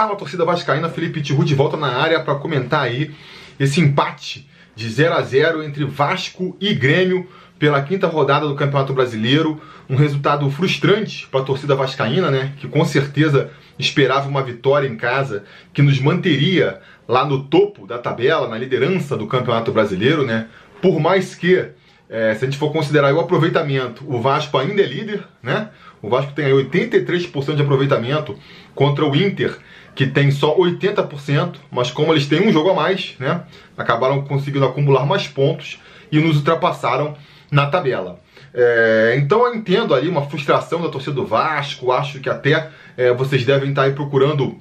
Fala torcida vascaína, Felipe Tiru de volta na área para comentar aí esse empate de 0 a 0 entre Vasco e Grêmio pela quinta rodada do Campeonato Brasileiro. Um resultado frustrante para a torcida vascaína, né? Que com certeza esperava uma vitória em casa que nos manteria lá no topo da tabela, na liderança do Campeonato Brasileiro, né? Por mais que, é, se a gente for considerar o aproveitamento, o Vasco ainda é líder, né? O Vasco tem aí 83% de aproveitamento contra o Inter, que tem só 80%, mas como eles têm um jogo a mais, né? Acabaram conseguindo acumular mais pontos e nos ultrapassaram na tabela. É, então eu entendo ali uma frustração da torcida do Vasco, acho que até é, vocês devem estar aí procurando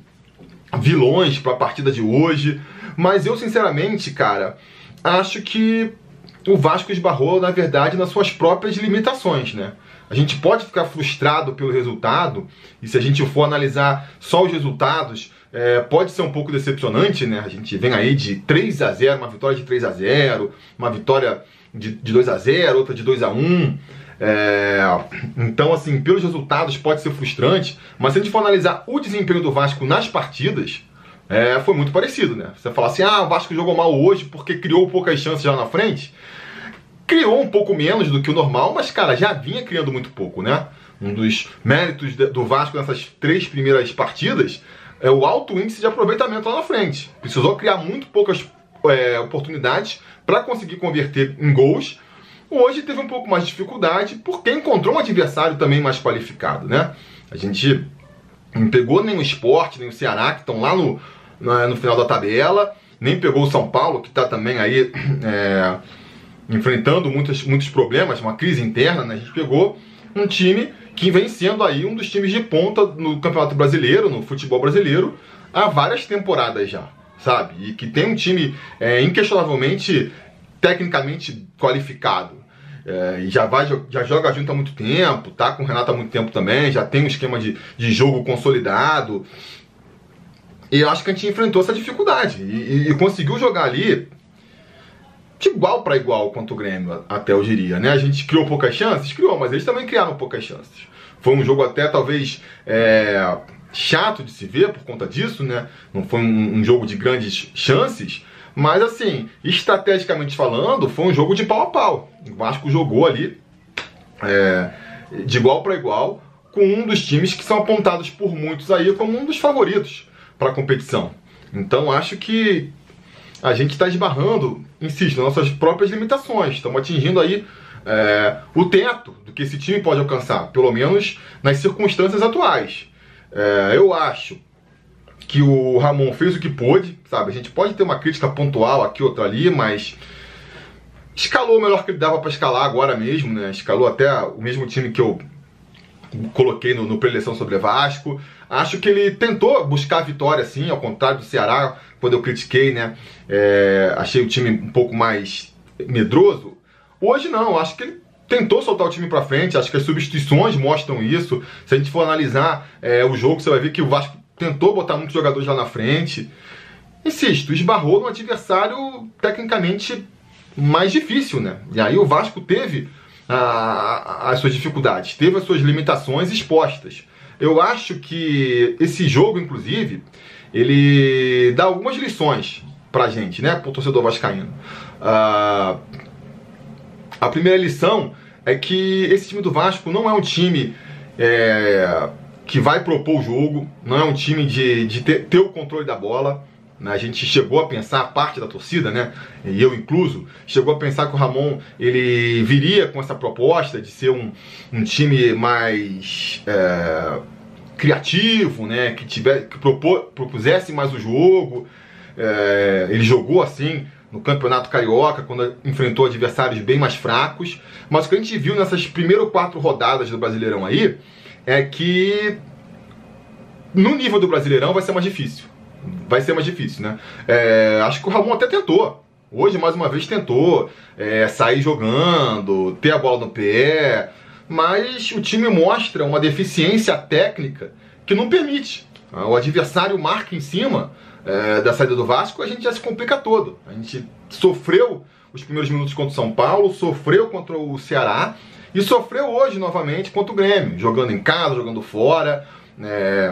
vilões para a partida de hoje, mas eu sinceramente, cara, acho que o Vasco esbarrou, na verdade, nas suas próprias limitações, né? A gente pode ficar frustrado pelo resultado, e se a gente for analisar só os resultados, é, pode ser um pouco decepcionante, né? A gente vem aí de 3 a 0 uma vitória de 3 a 0 uma vitória de, de 2 a 0 outra de 2 a 1 é, então, assim, pelos resultados pode ser frustrante, mas se a gente for analisar o desempenho do Vasco nas partidas, é, foi muito parecido, né? Você fala assim, ah, o Vasco jogou mal hoje porque criou poucas chances já na frente criou um pouco menos do que o normal, mas, cara, já vinha criando muito pouco, né? Um dos méritos do Vasco nessas três primeiras partidas é o alto índice de aproveitamento lá na frente. Precisou criar muito poucas é, oportunidades para conseguir converter em gols. Hoje teve um pouco mais de dificuldade porque encontrou um adversário também mais qualificado, né? A gente não pegou nem o Sport, nem o Ceará, que estão lá no, no, final da tabela, nem pegou o São Paulo, que está também aí é, enfrentando muitos, muitos problemas, uma crise interna, né? A gente pegou um time que vem sendo aí um dos times de ponta no Campeonato Brasileiro, no futebol brasileiro, há várias temporadas já, sabe? E que tem um time é, inquestionavelmente tecnicamente qualificado. É, já, vai, já joga junto há muito tempo, tá com o Renato há muito tempo também, já tem um esquema de, de jogo consolidado. E eu acho que a gente enfrentou essa dificuldade e, e, e conseguiu jogar ali de igual para igual quanto o Grêmio, até eu diria, né? A gente criou poucas chances? Criou, mas eles também criaram poucas chances. Foi um jogo até talvez é, chato de se ver por conta disso, né? Não foi um, um, jogo de grandes chances, mas assim, estrategicamente falando, foi um jogo de pau a pau. O Vasco jogou ali é, de igual para igual com um dos times que são apontados por muitos aí como um dos favoritos para a competição. Então acho que a gente está esbarrando, insisto, nas nossas próprias limitações. Estamos atingindo aí é, o teto do que esse time pode alcançar, pelo menos nas circunstâncias atuais. É, eu acho que o Ramon fez o que pôde, sabe? A gente pode ter uma crítica pontual aqui, outra ali, mas escalou o melhor que ele dava para escalar agora mesmo, né? Escalou até o mesmo time que eu coloquei no, no preleção sobre Vasco. Acho que ele tentou buscar a vitória, sim, ao contrário do Ceará, quando eu critiquei, né? É, achei o time um pouco mais medroso. Hoje não, acho que ele tentou soltar o time para frente, acho que as substituições mostram isso. Se a gente for analisar é, o jogo, você vai ver que o Vasco tentou botar muitos jogadores lá na frente. Insisto, esbarrou no adversário tecnicamente mais difícil, né? E aí o Vasco teve as suas dificuldades, teve as suas limitações expostas. Eu acho que esse jogo, inclusive, ele dá algumas lições pra gente, né, pro torcedor vascaíno. Uh, a primeira lição é que esse time do Vasco não é um time é, que vai propor o jogo, não é um time de, de ter, ter o controle da bola. Né? A gente chegou a pensar, parte da torcida, né? E eu incluso, chegou a pensar que o Ramon ele viria com essa proposta de ser um, um time mais é, criativo, né? Que, tiver, que propor, propusesse mais o jogo. É, ele jogou assim no Campeonato Carioca, quando enfrentou adversários bem mais fracos. Mas o que a gente viu nessas primeiras quatro rodadas do Brasileirão aí é que no nível do Brasileirão vai ser mais difícil vai ser mais difícil, né? É, acho que o Ramon até tentou. Hoje, mais uma vez, tentou é, sair jogando, ter a bola no pé, mas o time mostra uma deficiência técnica que não permite. O adversário marca em cima é, da saída do Vasco, a gente já se complica todo. A gente sofreu os primeiros minutos contra o São Paulo, sofreu contra o Ceará e sofreu hoje novamente contra o Grêmio, jogando em casa, jogando fora. É,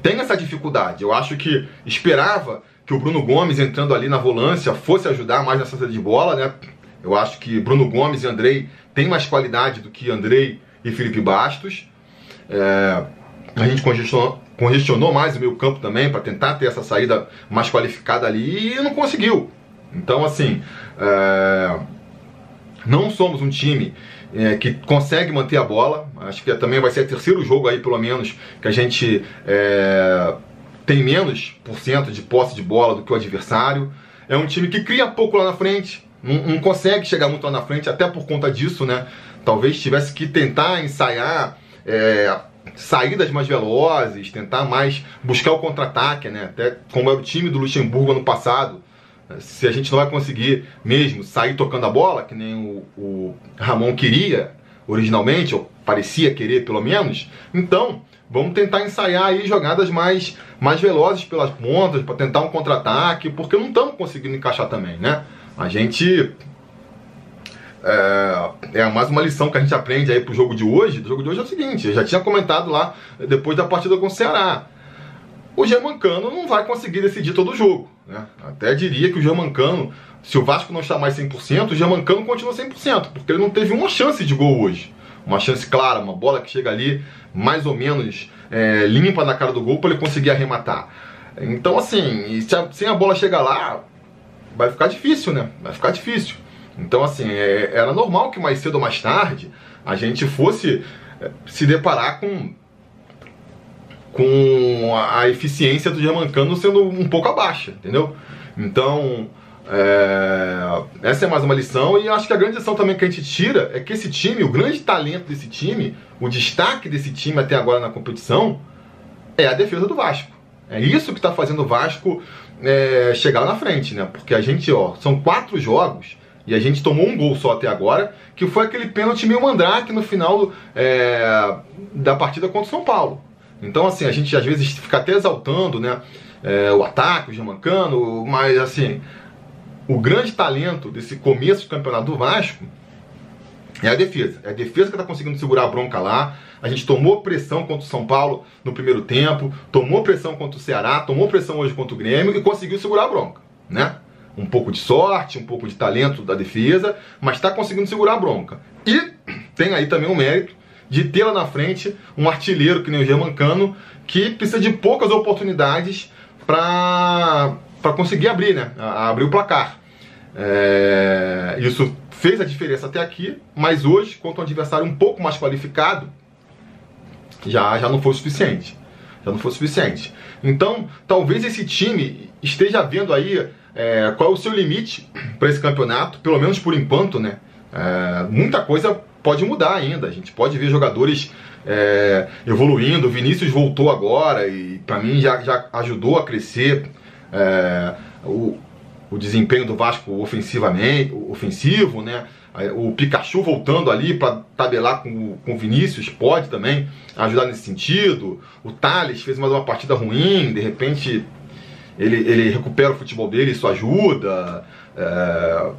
tem essa dificuldade. Eu acho que esperava que o Bruno Gomes entrando ali na volância fosse ajudar mais nessa saída de bola, né? Eu acho que Bruno Gomes e Andrei têm mais qualidade do que Andrei e Felipe Bastos. É, a gente congestionou, congestionou mais o meio campo também para tentar ter essa saída mais qualificada ali e não conseguiu. Então, assim, é, não somos um time é, que consegue manter a bola. Acho que também vai ser o terceiro jogo aí, pelo menos, que a gente é, tem menos por cento de posse de bola do que o adversário. É um time que cria pouco lá na frente, não, não consegue chegar muito lá na frente, até por conta disso, né? Talvez tivesse que tentar ensaiar é, saídas mais velozes, tentar mais buscar o contra-ataque, né? Até como era o time do Luxemburgo ano passado. Se a gente não vai conseguir mesmo sair tocando a bola, que nem o, o Ramon queria originalmente, ou parecia querer pelo menos, então vamos tentar ensaiar aí jogadas mais, mais velozes pelas pontas, para tentar um contra-ataque, porque não estamos conseguindo encaixar também, né? A gente é, é, mais uma lição que a gente aprende aí pro jogo de hoje. O jogo de hoje é o seguinte, eu já tinha comentado lá depois da partida com o Ceará. O Germancano não vai conseguir decidir todo o jogo. Né? Até diria que o Germancano, se o Vasco não está mais 100%, o Germancano continua 100%, porque ele não teve uma chance de gol hoje. Uma chance clara, uma bola que chega ali mais ou menos é, limpa na cara do gol para ele conseguir arrematar. Então, assim, se a, sem a bola chegar lá, vai ficar difícil, né? Vai ficar difícil. Então, assim, é, era normal que mais cedo ou mais tarde a gente fosse é, se deparar com com a eficiência do Germancano sendo um pouco abaixo, entendeu? Então, é, essa é mais uma lição e acho que a grande lição também que a gente tira é que esse time, o grande talento desse time, o destaque desse time até agora na competição é a defesa do Vasco. É isso que está fazendo o Vasco é, chegar na frente, né? Porque a gente, ó, são quatro jogos e a gente tomou um gol só até agora, que foi aquele pênalti meio mandrake no final é, da partida contra o São Paulo. Então, assim, a gente às vezes fica até exaltando né, é, o ataque, o Germancano, mas assim, o grande talento desse começo do campeonato do Vasco é a defesa. É a defesa que está conseguindo segurar a bronca lá. A gente tomou pressão contra o São Paulo no primeiro tempo, tomou pressão contra o Ceará, tomou pressão hoje contra o Grêmio e conseguiu segurar a bronca, né? um pouco de sorte, um pouco de talento da defesa, mas está conseguindo segurar a bronca. E tem aí também o mérito de ter lá na frente um artilheiro que nem o Germancano, que precisa de poucas oportunidades para conseguir abrir, né? abrir o placar. É, isso fez a diferença até aqui, mas hoje, contra um adversário um pouco mais qualificado, já, já não foi suficiente. Já não foi suficiente. Então, talvez esse time esteja vendo aí é, qual é o seu limite para esse campeonato, pelo menos por enquanto, né? É, muita coisa pode mudar ainda. A gente pode ver jogadores é, evoluindo. O Vinícius voltou agora e para mim já, já ajudou a crescer é, o, o desempenho do Vasco ofensivamente, ofensivo, né? O Pikachu voltando ali para tabelar com, o Vinícius pode também ajudar nesse sentido. O Thales fez mais uma partida ruim, de repente ele, ele recupera o futebol dele, isso ajuda. É,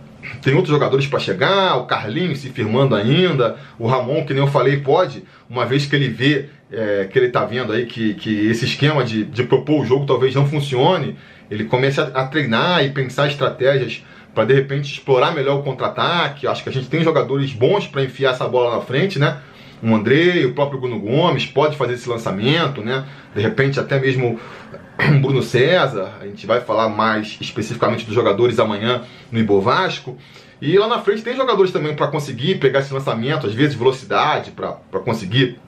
tem outros jogadores para chegar, o Carlinhos se firmando ainda, o Ramon, que nem eu falei, pode, uma vez que ele vê, é, que ele está vendo aí que, que esse esquema de, de propor o jogo talvez não funcione, ele começa a, treinar e pensar estratégias para de repente explorar melhor o contra-ataque. Acho que a gente tem jogadores bons para enfiar essa bola na frente, né? O André, o próprio Bruno Gomes pode fazer esse lançamento, né? De repente até mesmo Bruno César, a gente vai falar mais especificamente dos jogadores amanhã no Ibo Vasco. E lá na frente tem jogadores também para conseguir pegar esse lançamento, às vezes velocidade para conseguir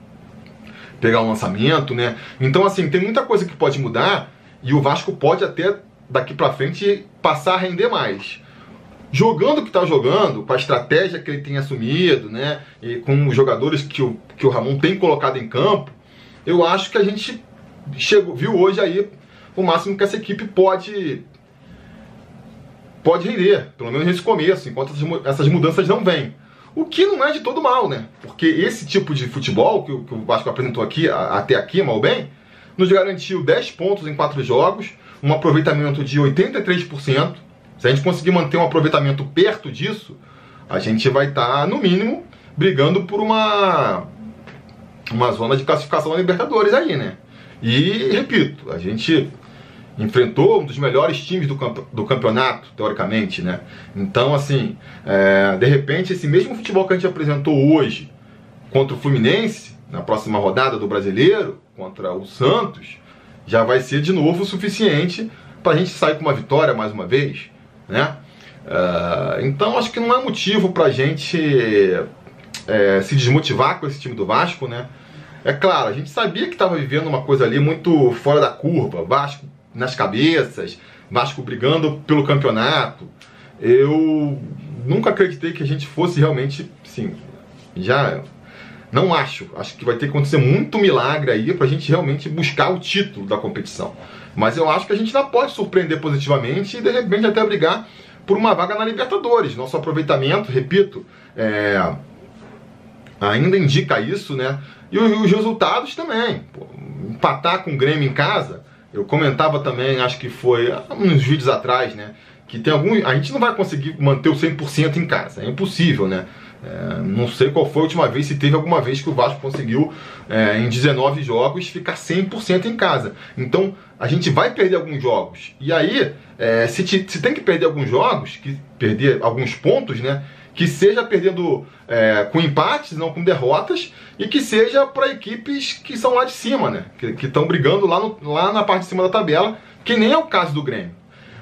pegar um lançamento, né? Então assim, tem muita coisa que pode mudar e o Vasco pode até daqui para frente passar a render mais. Jogando o que está jogando, com a estratégia que ele tem assumido, né? E com os jogadores que o, que o Ramon tem colocado em campo, eu acho que a gente chegou, viu hoje aí o máximo que essa equipe pode pode render, pelo menos nesse começo, enquanto essas mudanças não vêm. O que não é de todo mal, né? Porque esse tipo de futebol que, o Vasco apresentou aqui, até aqui, mal bem, nos garantiu 10 pontos em 4 jogos, um aproveitamento de 83%. Se a gente conseguir manter um aproveitamento perto disso, a gente vai estar, tá, no mínimo, brigando por uma, uma zona de classificação da Libertadores aí, né? E, repito, a gente enfrentou um dos melhores times do, camp do campeonato, teoricamente, né? Então, assim, é, de repente, esse mesmo futebol que a gente apresentou hoje contra o Fluminense, na próxima rodada do Brasileiro, contra o Santos, já vai ser de novo o suficiente para a gente sair com uma vitória mais uma vez, né? Uh, então acho que não é motivo para a gente é, se desmotivar com esse time do Vasco, né? É claro, a gente sabia que estava vivendo uma coisa ali muito fora da curva, Vasco nas cabeças, Vasco brigando pelo campeonato. Eu nunca acreditei que a gente fosse realmente, sim, já não acho. Acho que vai ter que acontecer muito milagre aí para a gente realmente buscar o título da competição. Mas eu acho que a gente ainda pode surpreender positivamente e de repente até brigar por uma vaga na Libertadores. Nosso aproveitamento, repito, é, ainda indica isso, né? E os resultados também. Pô, empatar com o Grêmio em casa, eu comentava também, acho que foi uns vídeos atrás, né? Que tem algum. A gente não vai conseguir manter o 100% em casa, é impossível, né? É, não sei qual foi a última vez, se teve alguma vez que o Vasco conseguiu, é, em 19 jogos, ficar 100% em casa. Então, a gente vai perder alguns jogos. E aí, é, se, te, se, tem que perder alguns jogos, que perder alguns pontos, né? Que seja perdendo é, com empates, não com derrotas, e que seja para equipes que são lá de cima, né? Que estão brigando lá, no, lá na parte de cima da tabela, que nem é o caso do Grêmio.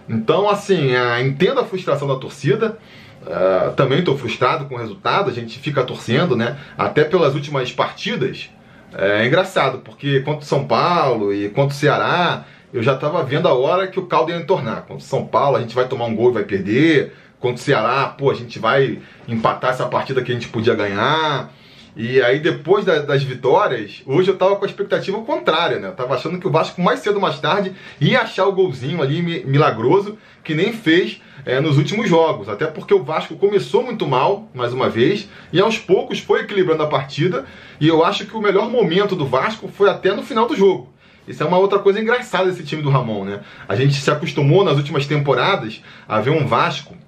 Então, assim, é, entendo a frustração da torcida. Uh, também estou frustrado com o resultado, a gente fica torcendo, né? Até pelas últimas partidas. É engraçado, porque contra o São Paulo e contra o Ceará, eu já estava vendo a hora que o caldo ia entornar. Contra o São Paulo, a gente vai tomar um gol e vai perder. Contra o Ceará, pô, a gente vai empatar essa partida que a gente podia ganhar. E aí, depois da, das vitórias, hoje eu tava com a expectativa contrária, né? Eu tava achando que o Vasco, mais cedo ou mais tarde, ia achar o golzinho ali milagroso, que nem fez é, nos últimos jogos. Até porque o Vasco começou muito mal, mais uma vez, e aos poucos foi equilibrando a partida. E eu acho que o melhor momento do Vasco foi até no final do jogo. Isso é uma outra coisa engraçada desse time do Ramon, né? A gente se acostumou nas últimas temporadas a ver um Vasco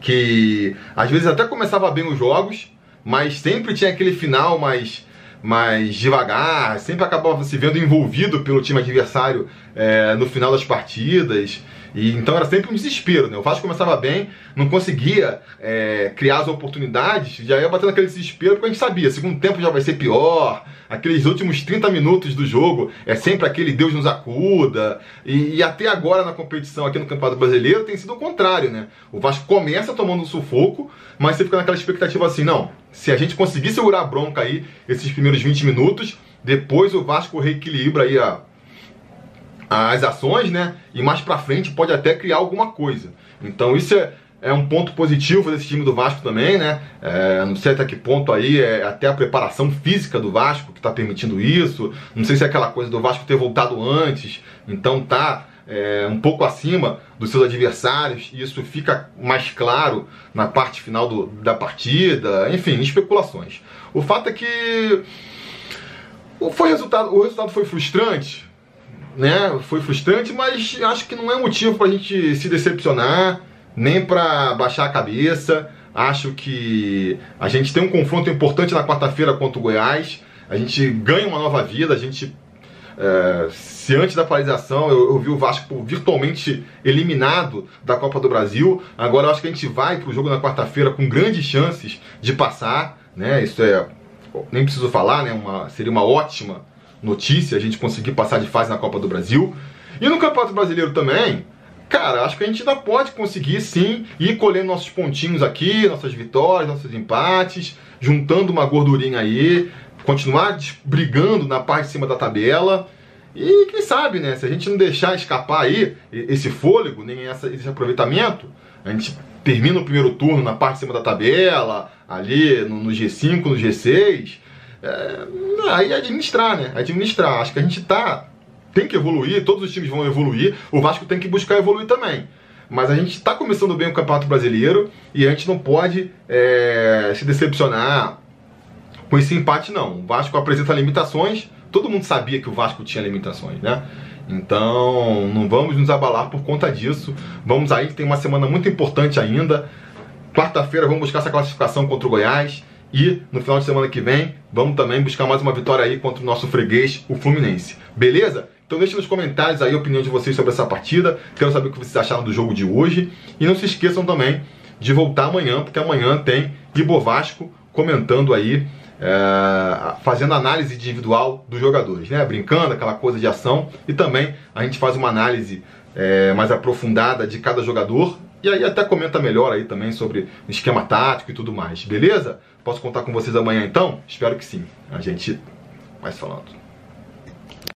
que às vezes até começava bem os jogos, mas sempre tinha aquele final mais, mais devagar, sempre acabava se vendo envolvido pelo time adversário é, no final das partidas. E então era sempre um desespero, né? O Vasco começava bem, não conseguia é, criar as oportunidades, já ia batendo aquele desespero, porque a gente sabia, segundo tempo já vai ser pior, aqueles últimos 30 minutos do jogo é sempre aquele Deus nos acuda. E, e, até agora na competição aqui no Campeonato Brasileiro tem sido o contrário, né? O Vasco começa tomando um sufoco, mas você fica naquela expectativa assim, não, se a gente conseguir segurar a bronca aí esses primeiros 20 minutos, depois o Vasco reequilibra aí a as ações, né? E mais para frente pode até criar alguma coisa. Então isso é, é um ponto positivo desse time do Vasco também, né? É, não sei até que ponto aí é até a preparação física do Vasco que está permitindo isso. Não sei se é aquela coisa do Vasco ter voltado antes, então tá é, um pouco acima dos seus adversários, e isso fica mais claro na parte final do, da partida, enfim, especulações. O fato é que foi resultado, o resultado foi frustrante, né? Foi frustrante, mas acho que não é motivo para a gente se decepcionar, nem para baixar a cabeça. Acho que a gente tem um confronto importante na quarta-feira contra o Goiás. A gente ganha uma nova vida. A gente, é, se antes da paralisação eu, eu, vi o Vasco virtualmente eliminado da Copa do Brasil, agora acho que a gente vai para o jogo na quarta-feira com grandes chances de passar. Né? Isso é, nem preciso falar, né? Uma, seria uma ótima notícia a gente conseguir passar de fase na Copa do Brasil. E no Campeonato Brasileiro também, cara, acho que a gente ainda pode conseguir sim ir colhendo nossos pontinhos aqui, nossas vitórias, nossos empates, juntando uma gordurinha aí, continuar brigando na parte de cima da tabela. E quem sabe, né? Se a gente não deixar escapar aí esse fôlego, nem essa, esse aproveitamento, a gente termina o primeiro turno na parte de cima da tabela, ali no, no G5, no G6 é, aí administrar, né? Administrar. Acho que a gente tá. Tem que evoluir, todos os times vão evoluir. O Vasco tem que buscar evoluir também. Mas a gente está começando bem o Campeonato Brasileiro e a gente não pode é, se decepcionar com esse empate, não. O Vasco apresenta limitações. Todo mundo sabia que o Vasco tinha limitações, né? Então, não vamos nos abalar por conta disso. Vamos aí, tem uma semana muito importante ainda. Quarta-feira vamos buscar essa classificação contra o Goiás. E no final de semana que vem, vamos também buscar mais uma vitória aí contra o nosso freguês, o Fluminense. Beleza? Então deixe nos comentários aí a opinião de vocês sobre essa partida. Quero saber o que vocês acharam do jogo de hoje. E não se esqueçam também de voltar amanhã, porque amanhã tem Ibo Vasco comentando aí, é, fazendo análise individual dos jogadores, né? Brincando, aquela coisa de ação. E também a gente faz uma análise é, mais aprofundada de cada jogador. E aí até comenta melhor aí também sobre esquema tático e tudo mais, beleza? Posso contar com vocês amanhã então? Espero que sim. A gente vai falando.